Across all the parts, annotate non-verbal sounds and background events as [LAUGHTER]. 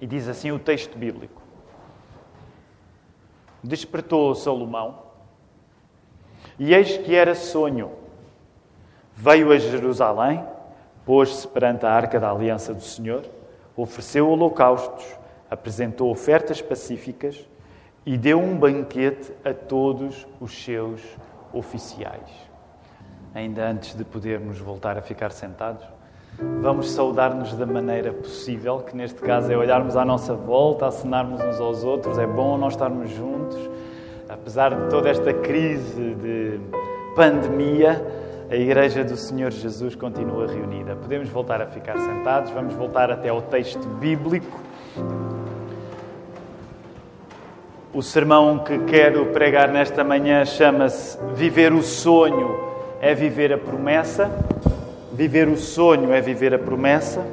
E diz assim o texto bíblico: Despertou Salomão, e eis que era sonho. Veio a Jerusalém, pôs-se perante a arca da aliança do Senhor, ofereceu holocaustos, apresentou ofertas pacíficas e deu um banquete a todos os seus oficiais. Ainda antes de podermos voltar a ficar sentados, vamos saudar-nos da maneira possível, que neste caso é olharmos à nossa volta, acenarmos uns aos outros. É bom nós estarmos juntos, apesar de toda esta crise de pandemia. A Igreja do Senhor Jesus continua reunida. Podemos voltar a ficar sentados, vamos voltar até ao texto bíblico. O sermão que quero pregar nesta manhã chama-se Viver o Sonho é Viver a Promessa. Viver o sonho é viver a promessa.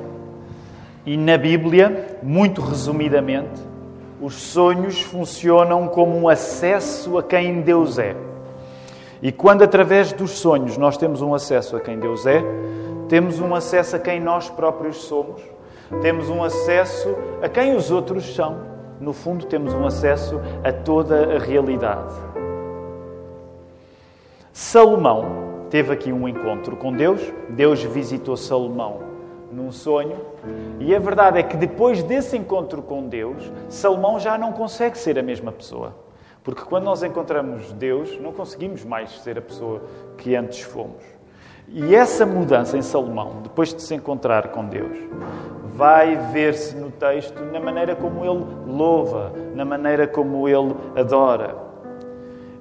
E na Bíblia, muito resumidamente, os sonhos funcionam como um acesso a quem Deus é. E quando, através dos sonhos, nós temos um acesso a quem Deus é, temos um acesso a quem nós próprios somos, temos um acesso a quem os outros são. No fundo, temos um acesso a toda a realidade. Salomão teve aqui um encontro com Deus. Deus visitou Salomão num sonho. E a verdade é que depois desse encontro com Deus, Salomão já não consegue ser a mesma pessoa. Porque quando nós encontramos Deus, não conseguimos mais ser a pessoa que antes fomos. E essa mudança em Salomão, depois de se encontrar com Deus, vai ver-se no texto na maneira como ele louva, na maneira como ele adora.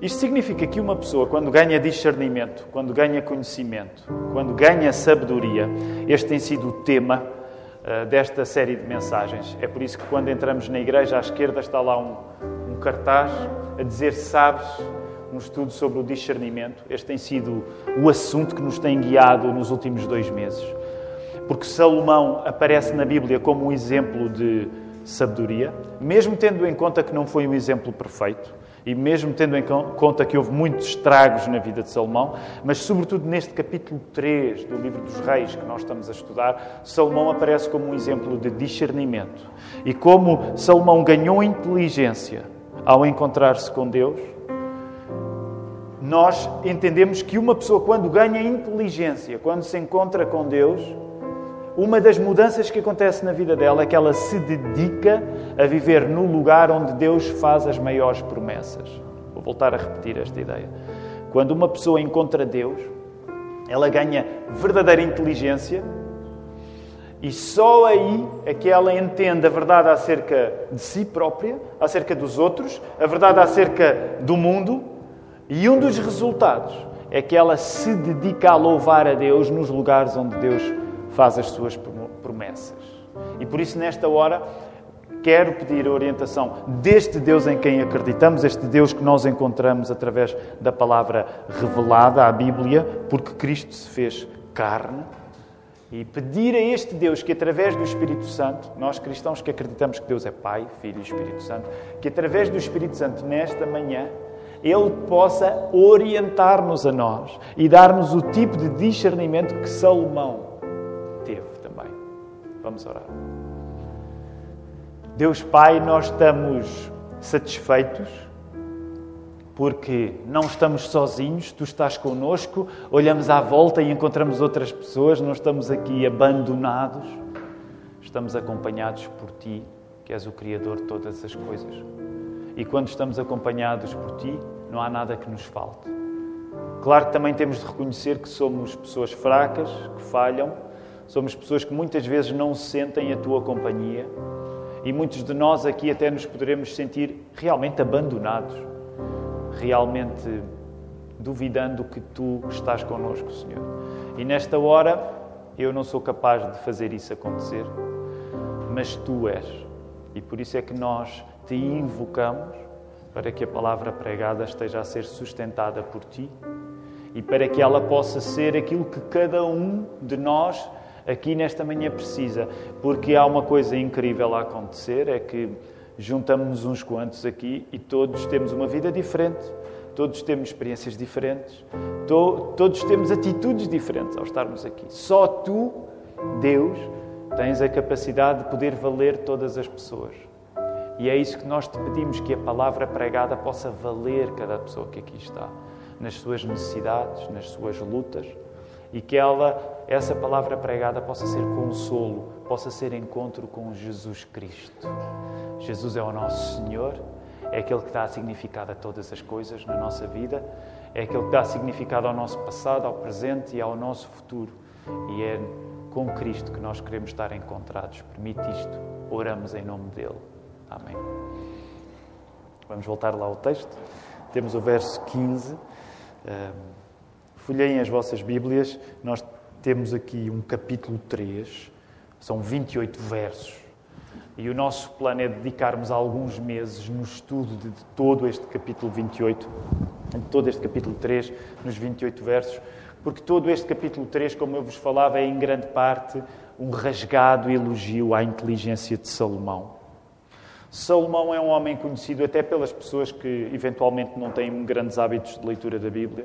Isto significa que uma pessoa, quando ganha discernimento, quando ganha conhecimento, quando ganha sabedoria, este tem sido o tema uh, desta série de mensagens. É por isso que, quando entramos na igreja, à esquerda está lá um, um cartaz a dizer: Sabes, um estudo sobre o discernimento. Este tem sido o assunto que nos tem guiado nos últimos dois meses. Porque Salomão aparece na Bíblia como um exemplo de sabedoria, mesmo tendo em conta que não foi um exemplo perfeito e mesmo tendo em conta que houve muitos estragos na vida de Salomão, mas sobretudo neste capítulo 3 do livro dos Reis que nós estamos a estudar, Salomão aparece como um exemplo de discernimento. E como Salomão ganhou inteligência ao encontrar-se com Deus, nós entendemos que uma pessoa, quando ganha inteligência, quando se encontra com Deus, uma das mudanças que acontece na vida dela é que ela se dedica a viver no lugar onde Deus faz as maiores promessas. Vou voltar a repetir esta ideia. Quando uma pessoa encontra Deus, ela ganha verdadeira inteligência e só aí é que ela entende a verdade acerca de si própria, acerca dos outros, a verdade acerca do mundo e um dos resultados é que ela se dedica a louvar a Deus nos lugares onde Deus faz as suas promessas. E por isso, nesta hora, quero pedir a orientação deste Deus em quem acreditamos, este Deus que nós encontramos através da palavra revelada, à Bíblia, porque Cristo se fez carne. E pedir a este Deus que, através do Espírito Santo, nós cristãos que acreditamos que Deus é Pai, Filho e Espírito Santo, que através do Espírito Santo, nesta manhã, Ele possa orientar-nos a nós e dar-nos o tipo de discernimento que Salomão Vamos orar. Deus Pai, nós estamos satisfeitos porque não estamos sozinhos, tu estás conosco, olhamos à volta e encontramos outras pessoas, não estamos aqui abandonados, estamos acompanhados por ti, que és o Criador de todas as coisas. E quando estamos acompanhados por ti, não há nada que nos falte. Claro que também temos de reconhecer que somos pessoas fracas, que falham, Somos pessoas que muitas vezes não sentem a tua companhia e muitos de nós aqui até nos poderemos sentir realmente abandonados, realmente duvidando que tu estás connosco, Senhor. E nesta hora eu não sou capaz de fazer isso acontecer, mas tu és. E por isso é que nós te invocamos para que a palavra pregada esteja a ser sustentada por ti e para que ela possa ser aquilo que cada um de nós aqui nesta manhã precisa, porque há uma coisa incrível a acontecer: é que juntamos-nos uns quantos aqui e todos temos uma vida diferente, todos temos experiências diferentes, to todos temos atitudes diferentes ao estarmos aqui. Só tu, Deus, tens a capacidade de poder valer todas as pessoas. E é isso que nós te pedimos: que a palavra pregada possa valer cada pessoa que aqui está, nas suas necessidades, nas suas lutas, e que ela, essa palavra pregada, possa ser consolo, possa ser encontro com Jesus Cristo. Jesus é o nosso Senhor, é aquele que dá significado a todas as coisas na nossa vida, é aquele que dá significado ao nosso passado, ao presente e ao nosso futuro. E é com Cristo que nós queremos estar encontrados. Permite isto. Oramos em nome dele. Amém. Vamos voltar lá ao texto. Temos o verso 15. Folheiem as vossas Bíblias. Nós temos aqui um capítulo 3. São 28 versos. E o nosso plano é dedicarmos alguns meses no estudo de todo este capítulo 28, de todo este capítulo 3, nos 28 versos, porque todo este capítulo 3, como eu vos falava, é em grande parte um rasgado elogio à inteligência de Salomão. Salomão é um homem conhecido até pelas pessoas que eventualmente não têm grandes hábitos de leitura da Bíblia.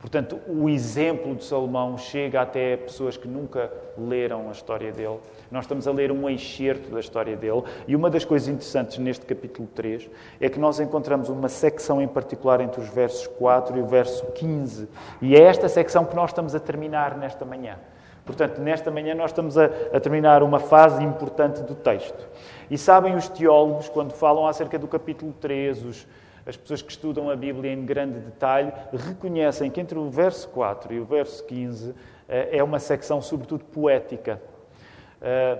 Portanto, o exemplo de Salomão chega até pessoas que nunca leram a história dele. Nós estamos a ler um excerto da história dele, e uma das coisas interessantes neste capítulo 3 é que nós encontramos uma secção em particular entre os versos 4 e o verso 15. E é esta secção que nós estamos a terminar nesta manhã. Portanto, nesta manhã nós estamos a, a, terminar uma fase importante do texto. E sabem os teólogos, quando falam acerca do capítulo 3, os, as pessoas que estudam a Bíblia em grande detalhe, reconhecem que entre o verso 4 e o verso 15 eh, é uma secção, sobretudo, poética. Eh,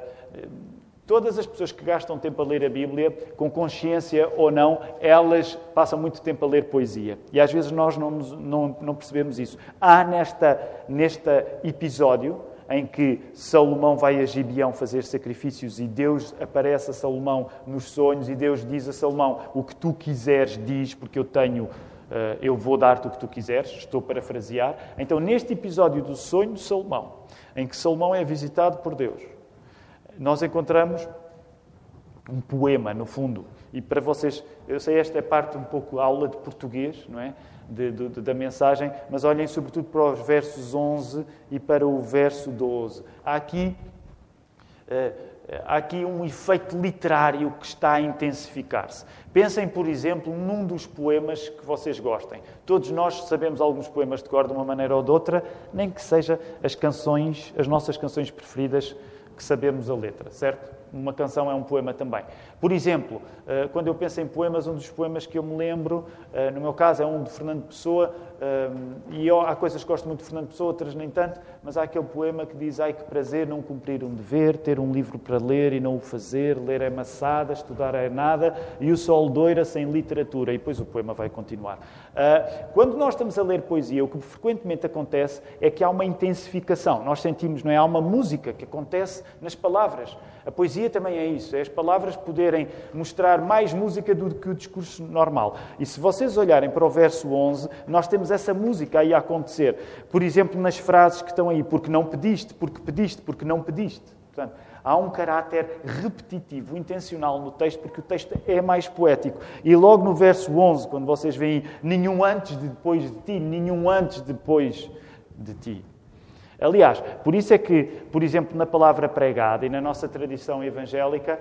todas as pessoas que gastam tempo a ler a Bíblia, com consciência ou não, elas passam muito tempo a ler poesia. E às vezes nós não, não, não percebemos isso. Há nesta, neste episódio em que Salomão vai a Gibeão fazer sacrifícios e Deus aparece a Salomão nos sonhos e Deus diz a Salomão: O que tu quiseres, diz, porque eu tenho. Uh, eu vou dar-te o que tu quiseres, estou parafrasear. Então, neste episódio do sonho de Salomão, em que Salomão é visitado por Deus, nós encontramos um poema, no fundo. E para vocês, eu sei esta é parte um pouco aula de português, não é? de, de, da mensagem, mas olhem sobretudo para os versos 11 e para o verso 12. Há aqui, uh, há aqui um efeito literário que está a intensificar-se. Pensem, por exemplo, num dos poemas que vocês gostem. Todos nós sabemos alguns poemas de cor de uma maneira ou de outra, nem que seja as canções, as nossas canções preferidas que sabemos a letra, certo? Uma canção é um poema também. Por exemplo, eh, quando eu penso em poemas, um dos poemas que eu me lembro, eh, no meu caso, é um de Fernando Pessoa, eh, e há coisas que gosto muito de Fernando Pessoa, outras nem tanto, mas há aquele poema que diz: Ai que prazer não cumprir um dever, ter um livro para ler e não o fazer, ler é maçada, estudar é nada, e o sol doira sem literatura. E depois o poema vai continuar. Quando nós estamos a ler poesia, o que frequentemente acontece é que há uma intensificação. Nós sentimos, não é? Há uma música que acontece nas palavras. A poesia também é isso, é as palavras poderem mostrar mais música do que o discurso normal. E se vocês olharem para o verso 11, nós temos essa música aí a acontecer. Por exemplo, nas frases que estão aí, porque não pediste, porque pediste, porque não pediste. Portanto, há um caráter repetitivo, intencional no texto, porque o texto é mais poético. E logo no verso 11, quando vocês veem nenhum antes de depois de ti, nenhum antes depois de ti. Aliás, por isso é que, por exemplo, na palavra pregada e na nossa tradição evangélica,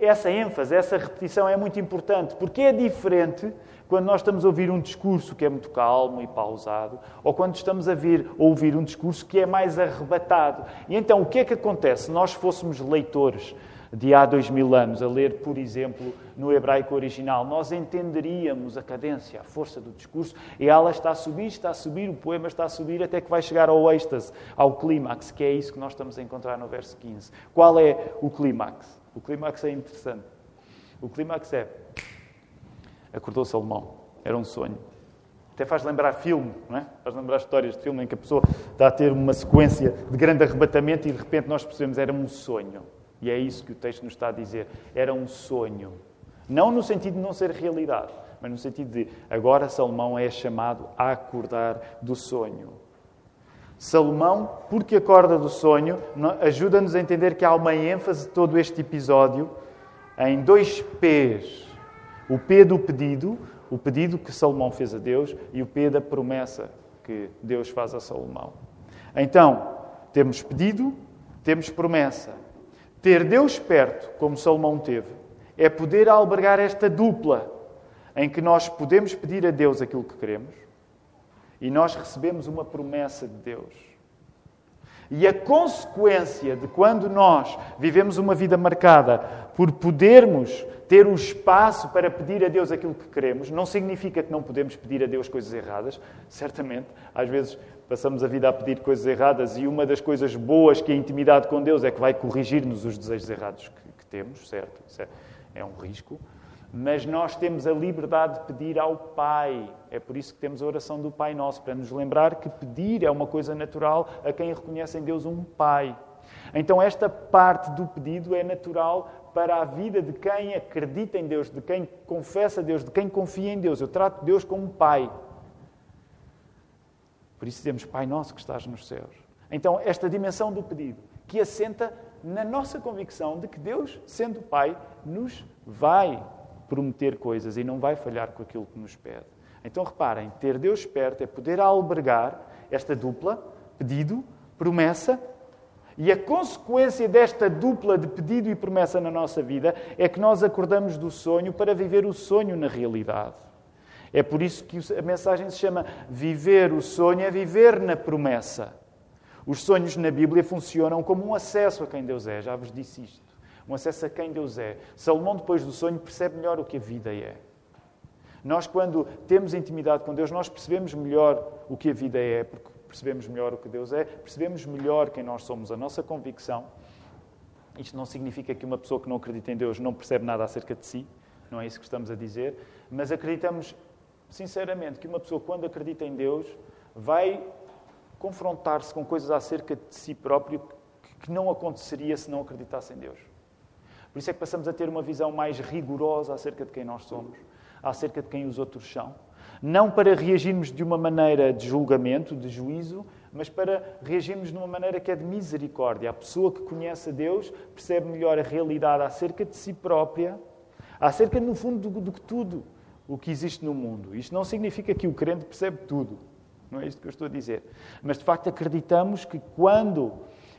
essa ênfase, essa repetição é muito importante, porque é diferente quando nós estamos a ouvir um discurso que é muito calmo e pausado, ou quando estamos a vir, ouvir um discurso que é mais arrebatado. E então, o que é que acontece se nós fôssemos leitores de há dois mil anos, a ler, por exemplo, no hebraico original, nós entenderíamos a cadência, a força do discurso, e ela está a subir, está a subir, o poema está a subir, até que vai chegar ao êxtase, ao clímax, que é isso que nós estamos a encontrar no verso 15. Qual é o clímax? O clímax é interessante. O clímax é. Acordou Salomão, era um sonho. Até faz lembrar filme, não é? Faz lembrar histórias de filme em que a pessoa está a ter uma sequência de grande arrebatamento e de repente nós percebemos era um sonho. E é isso que o texto nos está a dizer. Era um sonho. Não no sentido de não ser realidade, mas no sentido de agora Salomão é chamado a acordar do sonho. Salomão, porque acorda do sonho, ajuda-nos a entender que há uma ênfase de todo este episódio em dois P's. O P do pedido, o pedido que Salomão fez a Deus, e o P da promessa que Deus faz a Salomão. Então, temos pedido, temos promessa. Ter Deus perto, como Salomão teve, é poder albergar esta dupla em que nós podemos pedir a Deus aquilo que queremos e nós recebemos uma promessa de Deus. E a consequência de quando nós vivemos uma vida marcada por podermos ter o espaço para pedir a Deus aquilo que queremos, não significa que não podemos pedir a Deus coisas erradas. Certamente, às vezes passamos a vida a pedir coisas erradas e uma das coisas boas que a intimidade com Deus é que vai corrigir-nos os desejos errados que, que temos, certo? É, é um risco. Mas nós temos a liberdade de pedir ao Pai. É por isso que temos a oração do Pai Nosso, para nos lembrar que pedir é uma coisa natural a quem reconhece em Deus um Pai. Então, esta parte do pedido é natural para a vida de quem acredita em Deus, de quem confessa Deus, de quem confia em Deus. Eu trato Deus como Pai. Por isso dizemos, Pai Nosso que estás nos céus. Então, esta dimensão do pedido, que assenta na nossa convicção de que Deus, sendo Pai, nos vai prometer coisas e não vai falhar com aquilo que nos pede. Então reparem, ter Deus perto é poder albergar esta dupla, pedido, promessa, e a consequência desta dupla de pedido e promessa na nossa vida é que nós acordamos do sonho para viver o sonho na realidade. É por isso que a mensagem se chama Viver o sonho é viver na promessa. Os sonhos na Bíblia funcionam como um acesso a quem Deus é, já vos disse isto um acesso a quem Deus é. Salomão, depois do sonho, percebe melhor o que a vida é. Nós, quando temos intimidade com Deus, nós percebemos melhor o que a vida é, porque percebemos melhor o que Deus é, percebemos melhor quem nós somos, a nossa convicção. Isto não significa que uma pessoa que não acredita em Deus não percebe nada acerca de si, não é isso que estamos a dizer, mas acreditamos sinceramente que uma pessoa, quando acredita em Deus, vai confrontar-se com coisas acerca de si próprio que não aconteceria se não acreditasse em Deus. Por isso é que passamos a ter uma visão mais rigorosa acerca de quem nós somos, acerca de quem os outros são. Não para reagirmos de uma maneira de julgamento, de juízo, mas para reagirmos de uma maneira que é de misericórdia. A pessoa que conhece a Deus percebe melhor a realidade acerca de si própria, acerca, no fundo, do, que tudo o que existe no mundo. Isto não significa que o crente percebe tudo. Não é isto que eu estou a dizer. Mas, de facto, acreditamos que quando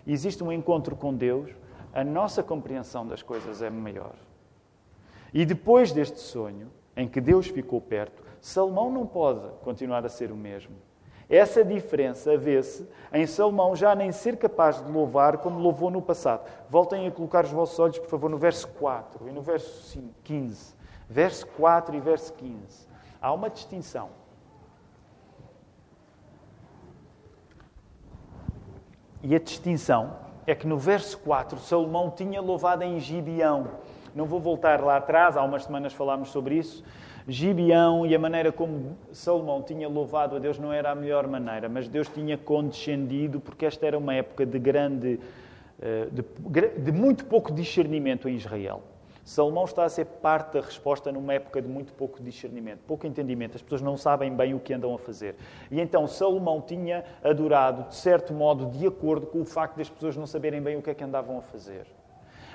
existe um encontro com Deus, a nossa compreensão das coisas é maior. E depois deste sonho, em que Deus ficou perto, Salomão não pode continuar a ser o mesmo. Essa diferença vê-se em Salomão já nem ser capaz de louvar como louvou no passado. Voltem a colocar os vossos olhos, por favor, no verso 4 e no verso 15. Verso 4 e verso 15. Há uma distinção. E a distinção é que no verso 4 Salomão tinha louvado em Gibeão. Não vou voltar lá atrás, há umas semanas falámos sobre isso. Gibeão e a maneira como Salomão tinha louvado a Deus não era a melhor maneira, mas Deus tinha condescendido, porque esta era uma época de grande, eh, de, de muito pouco discernimento em Israel. Salomão está a ser parte da resposta numa época de muito pouco discernimento, pouco entendimento. As pessoas não sabem bem o que andam a fazer. E então Salomão tinha adorado, de certo modo, de acordo com o facto das pessoas não saberem bem o que é que andavam a fazer.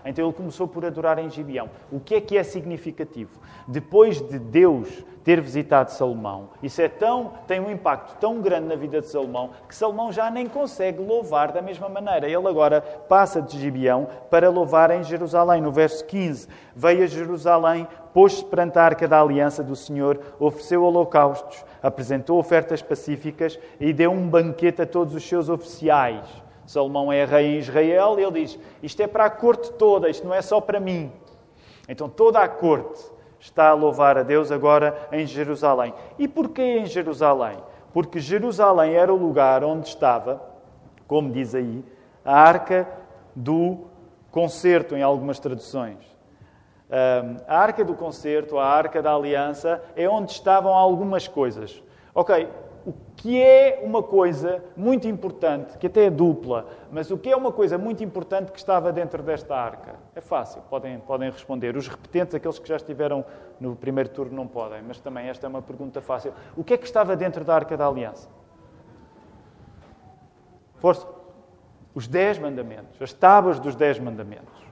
Então ele começou por adorar em Gibeão. O que é que é significativo? Depois de Deus ter visitado Salomão, isso é tão, tem um impacto tão grande na vida de Salomão que Salomão já nem consegue louvar da mesma maneira. Ele agora passa de Gibeão para louvar em Jerusalém. No verso 15, veio a Jerusalém, pôs-se perante a arca da aliança do Senhor, ofereceu holocaustos, apresentou ofertas pacíficas e deu um banquete a todos os seus oficiais. Salomão é rei em Israel e ele diz: Isto é para a corte toda, isto não é só para mim. Então toda a corte está a louvar a Deus agora em Jerusalém. E porquê em Jerusalém? Porque Jerusalém era o lugar onde estava, como diz aí, a arca do concerto, em algumas traduções. A arca do concerto, a arca da aliança, é onde estavam algumas coisas. Ok, o que é uma coisa muito importante, que até é dupla, mas o que é uma coisa muito importante que estava dentro desta arca? É fácil, podem, podem responder. Os repetentes, aqueles que já estiveram no primeiro turno, não podem, mas também esta é uma pergunta fácil. O que é que estava dentro da arca da aliança? Força. Os dez mandamentos, as tábuas dos dez mandamentos.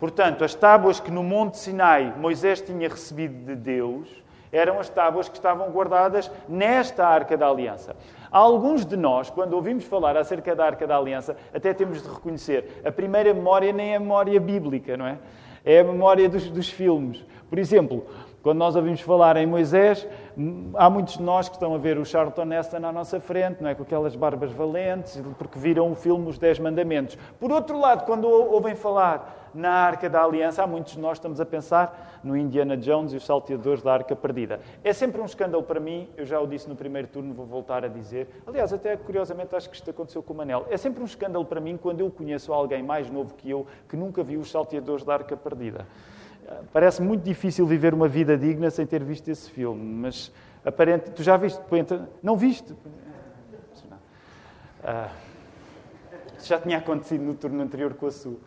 Portanto, as tábuas que no Monte Sinai Moisés tinha recebido de Deus eram as tábuas que estavam guardadas nesta arca da aliança. Alguns de nós, quando ouvimos falar acerca da Arca da Aliança, até temos de reconhecer, a primeira memória nem é a memória bíblica, não é? É a memória dos, dos filmes. Por exemplo, quando nós ouvimos falar em Moisés, há muitos de nós que estão a ver o Charlton Heston à nossa frente, não é? com aquelas barbas valentes, porque viram o filme Os Dez Mandamentos. Por outro lado, quando ouvem falar na Arca da Aliança, há muitos de nós estamos a pensar no Indiana Jones e os salteadores da Arca Perdida. É sempre um escândalo para mim, eu já o disse no primeiro turno, vou voltar a dizer. Aliás, até curiosamente acho que isto aconteceu com o Manel. É sempre um escândalo para mim quando eu conheço alguém mais novo que eu que nunca viu os salteadores da Arca Perdida. Parece muito difícil viver uma vida digna sem ter visto esse filme, mas aparente. Tu já viste? Não viste? Ah, já tinha acontecido no turno anterior com a Su.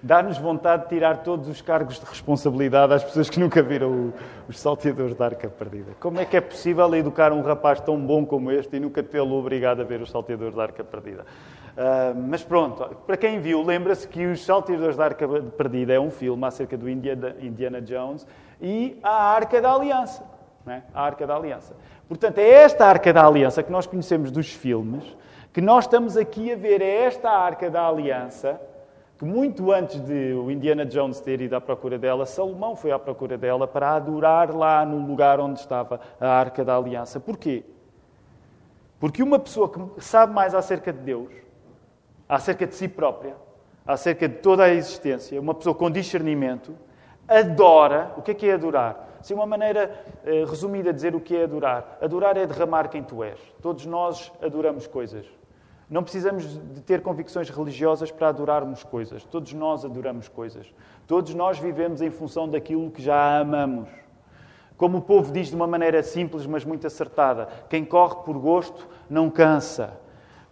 Dá-nos vontade de tirar todos os cargos de responsabilidade às pessoas que nunca viram os salteadores da arca perdida. Como é que é possível educar um rapaz tão bom como este e nunca tê-lo obrigado a ver os salteadores da arca perdida? Uh, mas pronto, para quem viu, lembra-se que Os Salteadores da Arca Perdida é um filme acerca do Indiana Jones e a Arca da Aliança. É? A Arca da Aliança. Portanto, é esta Arca da Aliança que nós conhecemos dos filmes, que nós estamos aqui a ver, é esta Arca da Aliança, que muito antes de o Indiana Jones ter ido à procura dela, Salomão foi à procura dela para adorar lá no lugar onde estava a Arca da Aliança. Porquê? Porque uma pessoa que sabe mais acerca de Deus acerca de si própria, acerca de toda a existência, uma pessoa com discernimento, adora. O que é que é adorar? Assim, uma maneira eh, resumida de dizer o que é adorar. Adorar é derramar quem tu és. Todos nós adoramos coisas. Não precisamos de ter convicções religiosas para adorarmos coisas. Todos nós adoramos coisas. Todos nós vivemos em função daquilo que já amamos. Como o povo diz de uma maneira simples, mas muito acertada: quem corre por gosto não cansa.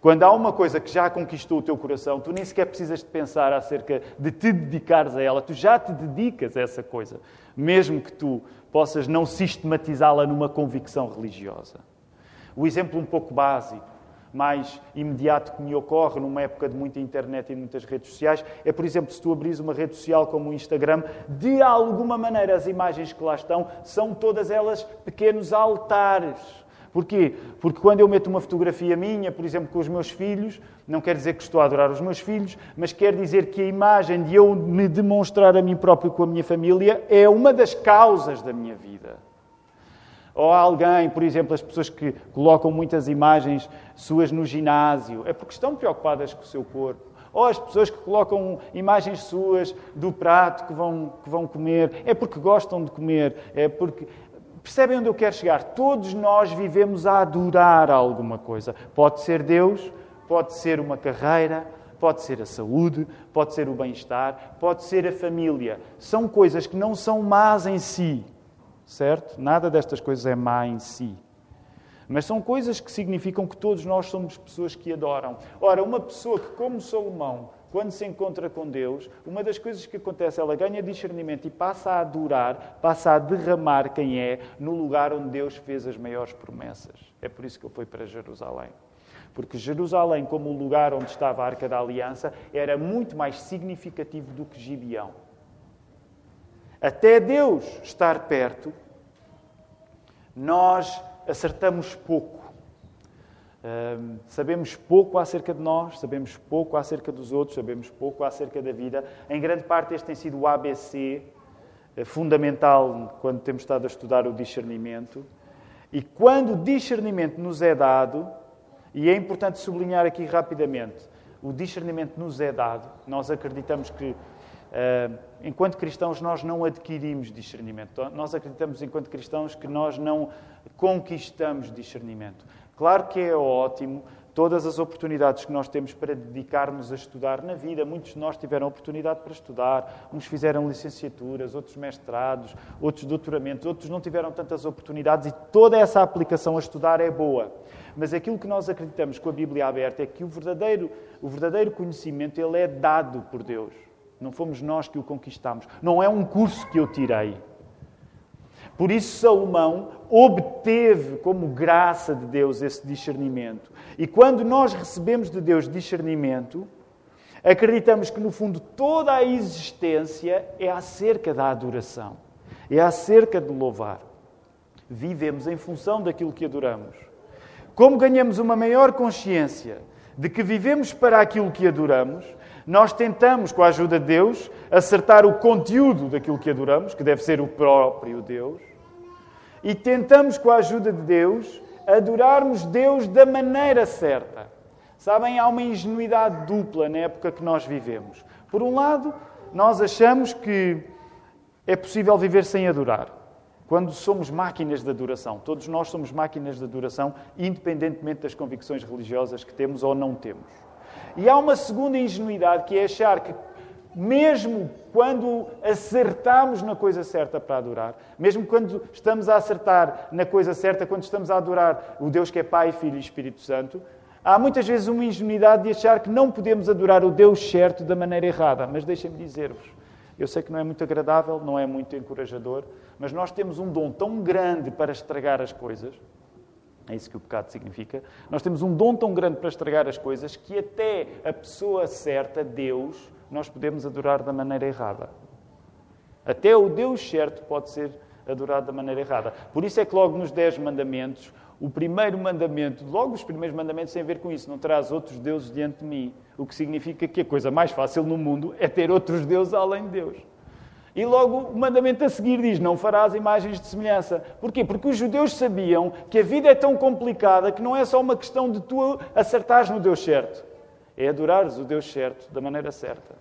Quando há uma coisa que já conquistou o teu coração, tu nem sequer precisas de pensar acerca de te dedicares a ela, tu já te dedicas a essa coisa, mesmo que tu possas não sistematizá-la numa convicção religiosa. O exemplo um pouco básico, mais imediato que me ocorre numa época de muita internet e muitas redes sociais é, por exemplo, se tu abris uma rede social como o Instagram, de alguma maneira as imagens que lá estão são todas elas pequenos altares Porquê? Porque quando eu meto uma fotografia minha, por exemplo, com os meus filhos, não quer dizer que estou a adorar os meus filhos, mas quer dizer que a imagem de eu me demonstrar a mim próprio com a minha família é uma das causas da minha vida. Ou alguém, por exemplo, as pessoas que colocam muitas imagens suas no ginásio, é porque estão preocupadas com o seu corpo. Ou as pessoas que colocam imagens suas do prato que vão, que vão comer, é porque gostam de comer, é porque Percebem onde eu quero chegar? Todos nós vivemos a adorar alguma coisa. Pode ser Deus, pode ser uma carreira, pode ser a saúde, pode ser o bem-estar, pode ser a família. São coisas que não são más em si, certo? Nada destas coisas é má em si. Mas são coisas que significam que todos nós somos pessoas que adoram. Ora, uma pessoa que, como Salomão, quando se encontra com Deus, uma das coisas que acontece, ela ganha discernimento e passa a adorar, passa a derramar quem é no lugar onde Deus fez as maiores promessas. É por isso que ele foi para Jerusalém. Porque Jerusalém, como o lugar onde estava a Arca da Aliança, era muito mais significativo do que Gibeão. Até Deus estar perto, nós acertamos pouco sabemos pouco acerca de nós, sabemos pouco acerca dos outros, sabemos pouco acerca da vida. Em grande parte, este tem sido o ABC eh, fundamental quando temos estado a estudar o discernimento. E quando o discernimento nos é dado, e é importante sublinhar aqui rapidamente, o discernimento nos é dado, nós acreditamos que Uh, enquanto cristãos, nós não adquirimos discernimento. Nós acreditamos, enquanto cristãos, que nós não conquistamos discernimento. Claro que é ótimo todas as oportunidades que nós temos para dedicarmos a estudar na vida. Muitos de nós tiveram oportunidade para estudar, uns fizeram licenciaturas, outros mestrados, outros doutoramentos, outros não tiveram tantas oportunidades e toda essa aplicação a estudar é boa. Mas aquilo que nós acreditamos com a Bíblia aberta é que o verdadeiro, o verdadeiro conhecimento ele é dado por Deus. Não fomos nós que o conquistamos. Não é um curso que eu tirei. Por isso, Salomão obteve como graça de Deus esse discernimento. E quando nós recebemos de Deus discernimento, acreditamos que, no fundo, toda a existência é acerca da adoração, é acerca de louvar. Vivemos em função daquilo que adoramos. como ganhamos uma maior consciência de que vivemos para aquilo que adoramos, nós tentamos, com a ajuda de Deus, acertar o conteúdo daquilo que adoramos, que deve ser o próprio Deus, e tentamos, com a ajuda de Deus, adorarmos Deus da maneira certa. Sabem, há uma ingenuidade dupla na época que nós vivemos. Por um lado, nós achamos que é possível viver sem adorar. Quando somos máquinas de adoração, todos nós somos máquinas de adoração, independentemente das convicções religiosas que temos ou não temos. E há uma segunda ingenuidade que é achar que, mesmo quando acertamos na coisa certa para adorar, mesmo quando estamos a acertar na coisa certa, quando estamos a adorar o Deus que é Pai, Filho e Espírito Santo, há muitas vezes uma ingenuidade de achar que não podemos adorar o Deus certo da maneira errada. Mas deixem-me dizer-vos, eu sei que não é muito agradável, não é muito encorajador, mas nós temos um dom tão grande para estragar as coisas. É isso que o pecado significa. Nós temos um dom tão grande para estragar as coisas que até a pessoa certa, Deus, nós podemos adorar da maneira errada. Até o Deus certo pode ser adorado da maneira errada. Por isso é que logo nos Dez Mandamentos, o primeiro mandamento, logo os primeiros mandamentos têm a ver com isso, não terás outros deuses diante de mim. O que significa que a coisa mais fácil no mundo é ter outros deuses além de Deus. E logo o mandamento a seguir diz: Não farás imagens de semelhança. Porquê? Porque os judeus sabiam que a vida é tão complicada que não é só uma questão de tu acertares no Deus certo, é adorares o Deus certo da maneira certa.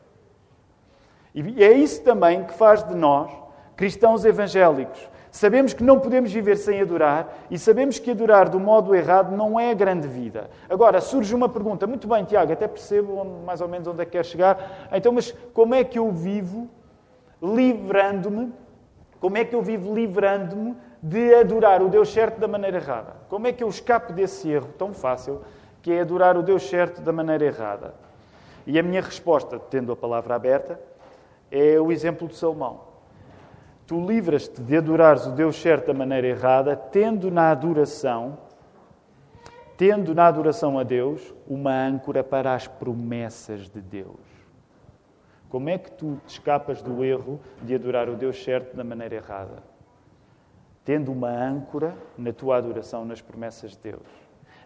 E é isso também que faz de nós, cristãos evangélicos. Sabemos que não podemos viver sem adorar e sabemos que adorar do modo errado não é a grande vida. Agora, surge uma pergunta. Muito bem, Tiago, até percebo mais ou menos onde é que quer chegar. Então, mas como é que eu vivo livrando-me, como é que eu vivo livrando-me de adorar o Deus certo da maneira errada? Como é que eu escapo desse erro tão fácil que é adorar o Deus certo da maneira errada? E a minha resposta, tendo a palavra aberta, é o exemplo de Salomão. Tu livras-te de adorares o Deus certo da maneira errada, tendo na adoração, tendo na adoração a Deus uma âncora para as promessas de Deus. Como é que tu te escapas do erro de adorar o Deus certo da maneira errada? Tendo uma âncora na tua adoração nas promessas de Deus.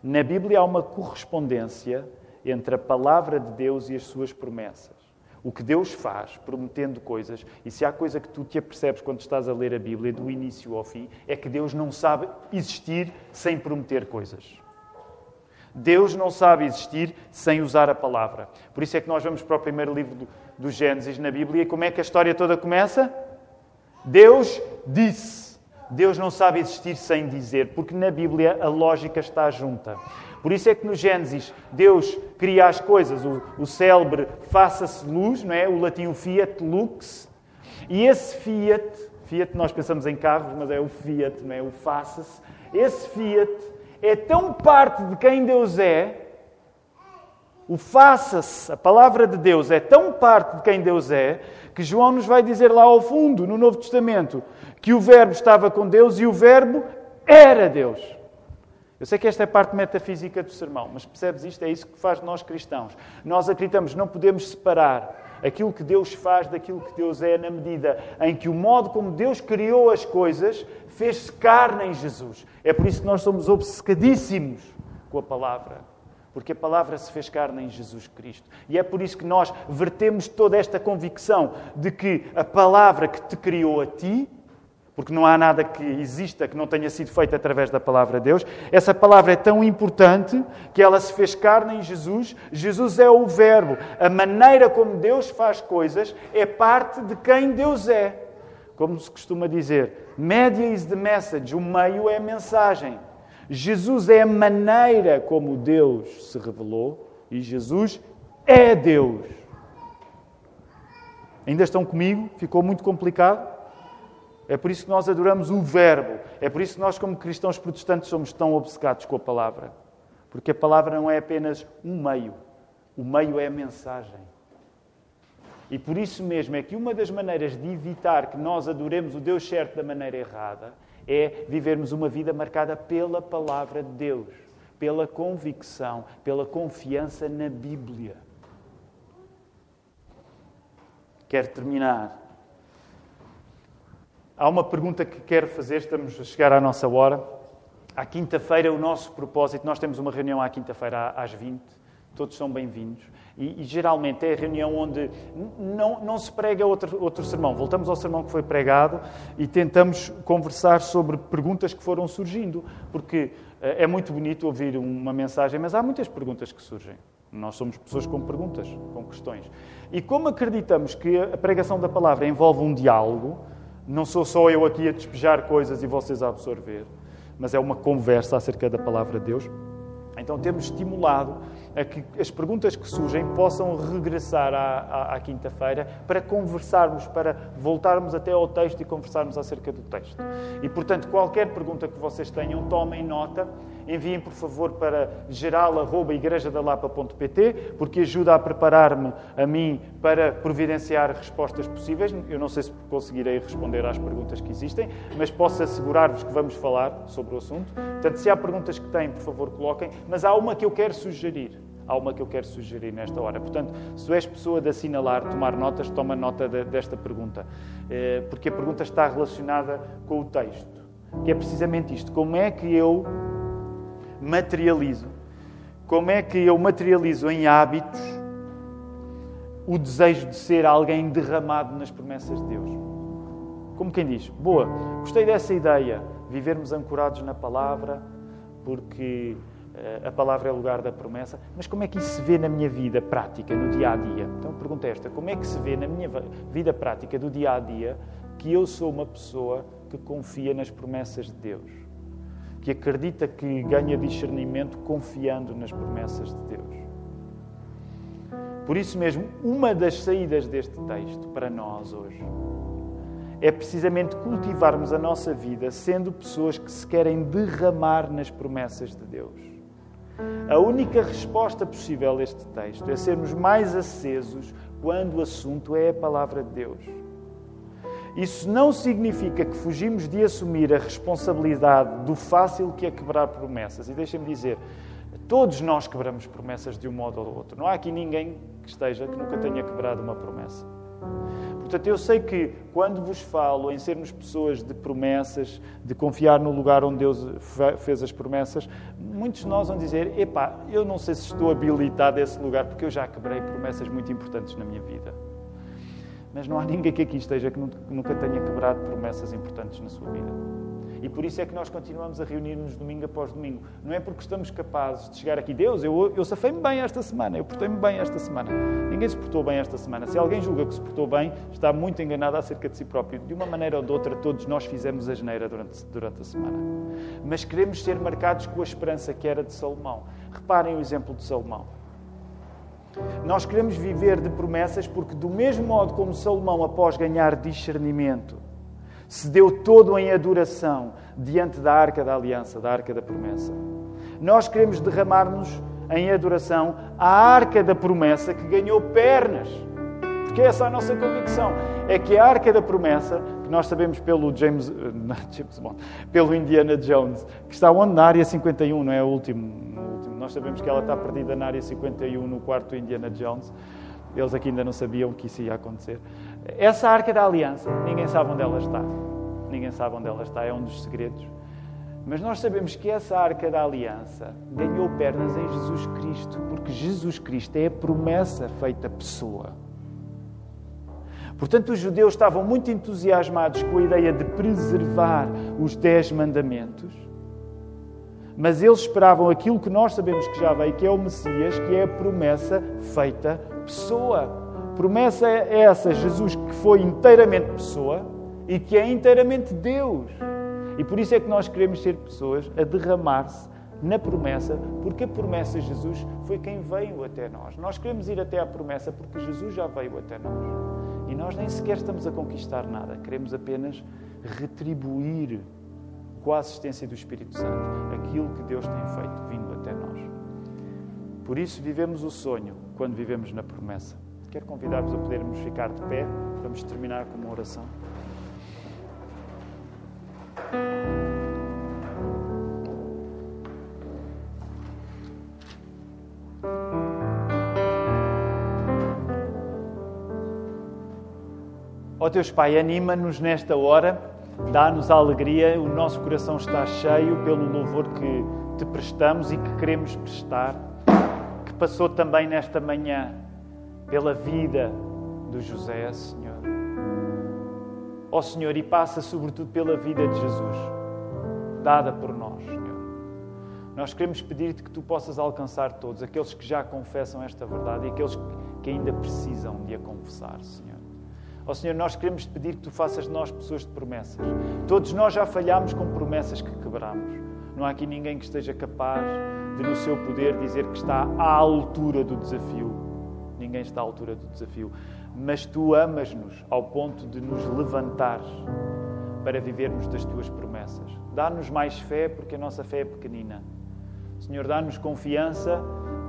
Na Bíblia há uma correspondência entre a palavra de Deus e as suas promessas. O que Deus faz, prometendo coisas, e se há coisa que tu te apercebes quando estás a ler a Bíblia, do início ao fim, é que Deus não sabe existir sem prometer coisas. Deus não sabe existir sem usar a palavra. Por isso é que nós vamos para o primeiro livro do, do Gênesis na Bíblia e como é que a história toda começa? Deus disse. Deus não sabe existir sem dizer, porque na Bíblia a lógica está junta. Por isso é que no Gênesis Deus cria as coisas, o, o célebre faça-se luz, não é? o latim fiat lux, e esse fiat, fiat nós pensamos em carros, mas é o fiat, não é? o faça-se, esse fiat é tão parte de quem Deus é, o faça-se, a palavra de Deus, é tão parte de quem Deus é, que João nos vai dizer lá ao fundo, no Novo Testamento, que o Verbo estava com Deus e o Verbo era Deus. Eu sei que esta é a parte metafísica do sermão, mas percebes isto? É isso que faz nós cristãos. Nós acreditamos, não podemos separar aquilo que Deus faz daquilo que Deus é, na medida em que o modo como Deus criou as coisas fez-se carne em Jesus. É por isso que nós somos obcecadíssimos com a palavra. Porque a palavra se fez carne em Jesus Cristo. E é por isso que nós vertemos toda esta convicção de que a palavra que te criou a ti porque não há nada que exista que não tenha sido feito através da palavra de Deus. Essa palavra é tão importante que ela se fez carne em Jesus. Jesus é o Verbo. A maneira como Deus faz coisas é parte de quem Deus é. Como se costuma dizer, media is the message, o meio é a mensagem. Jesus é a maneira como Deus se revelou e Jesus é Deus. Ainda estão comigo? Ficou muito complicado? É por isso que nós adoramos o Verbo. É por isso que nós, como cristãos protestantes, somos tão obcecados com a palavra. Porque a palavra não é apenas um meio, o meio é a mensagem. E por isso mesmo é que uma das maneiras de evitar que nós adoremos o Deus certo da maneira errada é vivermos uma vida marcada pela palavra de Deus, pela convicção, pela confiança na Bíblia. Quero terminar Há uma pergunta que quero fazer, estamos a chegar à nossa hora, À quinta-feira, o nosso propósito, nós temos uma reunião à quinta-feira às 20, todos são bem-vindos. E, e, geralmente é a reunião onde não, não se prega outro, outro sermão. Voltamos ao sermão que foi pregado e tentamos conversar sobre perguntas que foram surgindo, porque é muito bonito ouvir uma mensagem, mas há muitas perguntas que surgem. Nós somos pessoas com perguntas, com questões. E como acreditamos que a pregação da palavra envolve um diálogo, não sou só eu aqui a despejar coisas e vocês a absorver, mas é uma conversa acerca da palavra de Deus. Então temos estimulado a que as perguntas que surgem possam regressar à, à, à quinta-feira para conversarmos, para voltarmos até ao texto e conversarmos acerca do texto. E, portanto, qualquer pergunta que vocês tenham, tomem nota enviem por favor para geral.igrejadalapa.pt, porque ajuda a preparar-me a mim para providenciar respostas possíveis. Eu não sei se conseguirei responder às perguntas que existem, mas posso assegurar-vos que vamos falar sobre o assunto. Portanto, se há perguntas que têm, por favor, coloquem. Mas há uma que eu quero sugerir há uma que eu quero sugerir nesta hora. Portanto, se tu és pessoa de assinalar, tomar notas, toma nota de, desta pergunta. Eh, porque a pergunta está relacionada com o texto. Que é precisamente isto. Como é que eu materializo. Como é que eu materializo em hábitos o desejo de ser alguém derramado nas promessas de Deus? Como quem diz, boa, gostei dessa ideia, vivermos ancorados na palavra, porque uh, a palavra é o lugar da promessa, mas como é que isso se vê na minha vida prática, no dia a dia? Então, pergunta esta: como é que se vê na minha vida prática do dia a dia que eu sou uma pessoa que confia nas promessas de Deus? Que acredita que ganha discernimento confiando nas promessas de Deus. Por isso mesmo, uma das saídas deste texto para nós hoje é precisamente cultivarmos a nossa vida sendo pessoas que se querem derramar nas promessas de Deus. A única resposta possível a este texto é sermos mais acesos quando o assunto é a palavra de Deus. Isso não significa que fugimos de assumir a responsabilidade do fácil que é quebrar promessas. E deixem-me dizer, todos nós quebramos promessas de um modo ou outro. Não há aqui ninguém que esteja que nunca tenha quebrado uma promessa. Portanto, eu sei que quando vos falo em sermos pessoas de promessas, de confiar no lugar onde Deus fez as promessas, muitos de nós vão dizer: epá, eu não sei se estou habilitado a esse lugar porque eu já quebrei promessas muito importantes na minha vida. Mas não há ninguém que aqui esteja que nunca tenha quebrado promessas importantes na sua vida. E por isso é que nós continuamos a reunir-nos domingo após domingo. Não é porque estamos capazes de chegar aqui, Deus, eu, eu safei-me bem esta semana, eu portei-me bem esta semana. Ninguém se portou bem esta semana. Se alguém julga que se portou bem, está muito enganado acerca de si próprio. De uma maneira ou de outra, todos nós fizemos a geneira durante, durante a semana. Mas queremos ser marcados com a esperança que era de Salomão. Reparem o exemplo de Salomão. Nós queremos viver de promessas porque, do mesmo modo como Salomão, após ganhar discernimento, se deu todo em adoração diante da arca da aliança, da arca da promessa, nós queremos derramar-nos em adoração à arca da promessa que ganhou pernas. Porque essa é a nossa convicção. É que a arca da promessa, que nós sabemos pelo James, [LAUGHS] James Bond, pelo Indiana Jones, que está onde? Na área 51, não é o último nós sabemos que ela está perdida na área 51, no quarto Indiana Jones. Eles aqui ainda não sabiam que isso ia acontecer. Essa arca da aliança, ninguém sabe onde ela está. Ninguém sabe onde ela está, é um dos segredos. Mas nós sabemos que essa arca da aliança ganhou pernas em Jesus Cristo, porque Jesus Cristo é a promessa feita pessoa. Portanto, os judeus estavam muito entusiasmados com a ideia de preservar os Dez Mandamentos mas eles esperavam aquilo que nós sabemos que já veio, que é o Messias, que é a promessa feita pessoa. Promessa é essa, Jesus que foi inteiramente pessoa e que é inteiramente Deus. E por isso é que nós queremos ser pessoas a derramar-se na promessa, porque a promessa de Jesus foi quem veio até nós. Nós queremos ir até à promessa porque Jesus já veio até nós. E nós nem sequer estamos a conquistar nada, queremos apenas retribuir com a assistência do Espírito Santo, aquilo que Deus tem feito vindo até nós. Por isso vivemos o sonho quando vivemos na promessa. Quero convidar-vos a podermos ficar de pé. Vamos terminar com uma oração. Ó oh Deus Pai, anima-nos nesta hora Dá-nos alegria, o nosso coração está cheio pelo louvor que te prestamos e que queremos prestar, que passou também nesta manhã pela vida do José, Senhor. Ó oh, Senhor, e passa sobretudo pela vida de Jesus, dada por nós, Senhor. Nós queremos pedir-te que tu possas alcançar todos, aqueles que já confessam esta verdade e aqueles que ainda precisam de a confessar, Senhor. Ó oh, Senhor, nós queremos te pedir que tu faças de nós pessoas de promessas. Todos nós já falhamos com promessas que quebramos. Não há aqui ninguém que esteja capaz de, no seu poder, dizer que está à altura do desafio. Ninguém está à altura do desafio. Mas tu amas-nos ao ponto de nos levantar para vivermos das tuas promessas. Dá-nos mais fé, porque a nossa fé é pequenina. Senhor, dá-nos confiança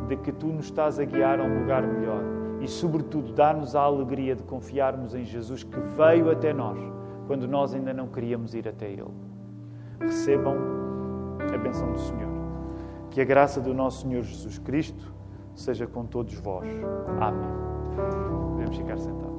de que tu nos estás a guiar a um lugar melhor. E, sobretudo, dá-nos a alegria de confiarmos em Jesus que veio até nós quando nós ainda não queríamos ir até Ele. Recebam a bênção do Senhor. Que a graça do nosso Senhor Jesus Cristo seja com todos vós. Amém. Podemos ficar sentados.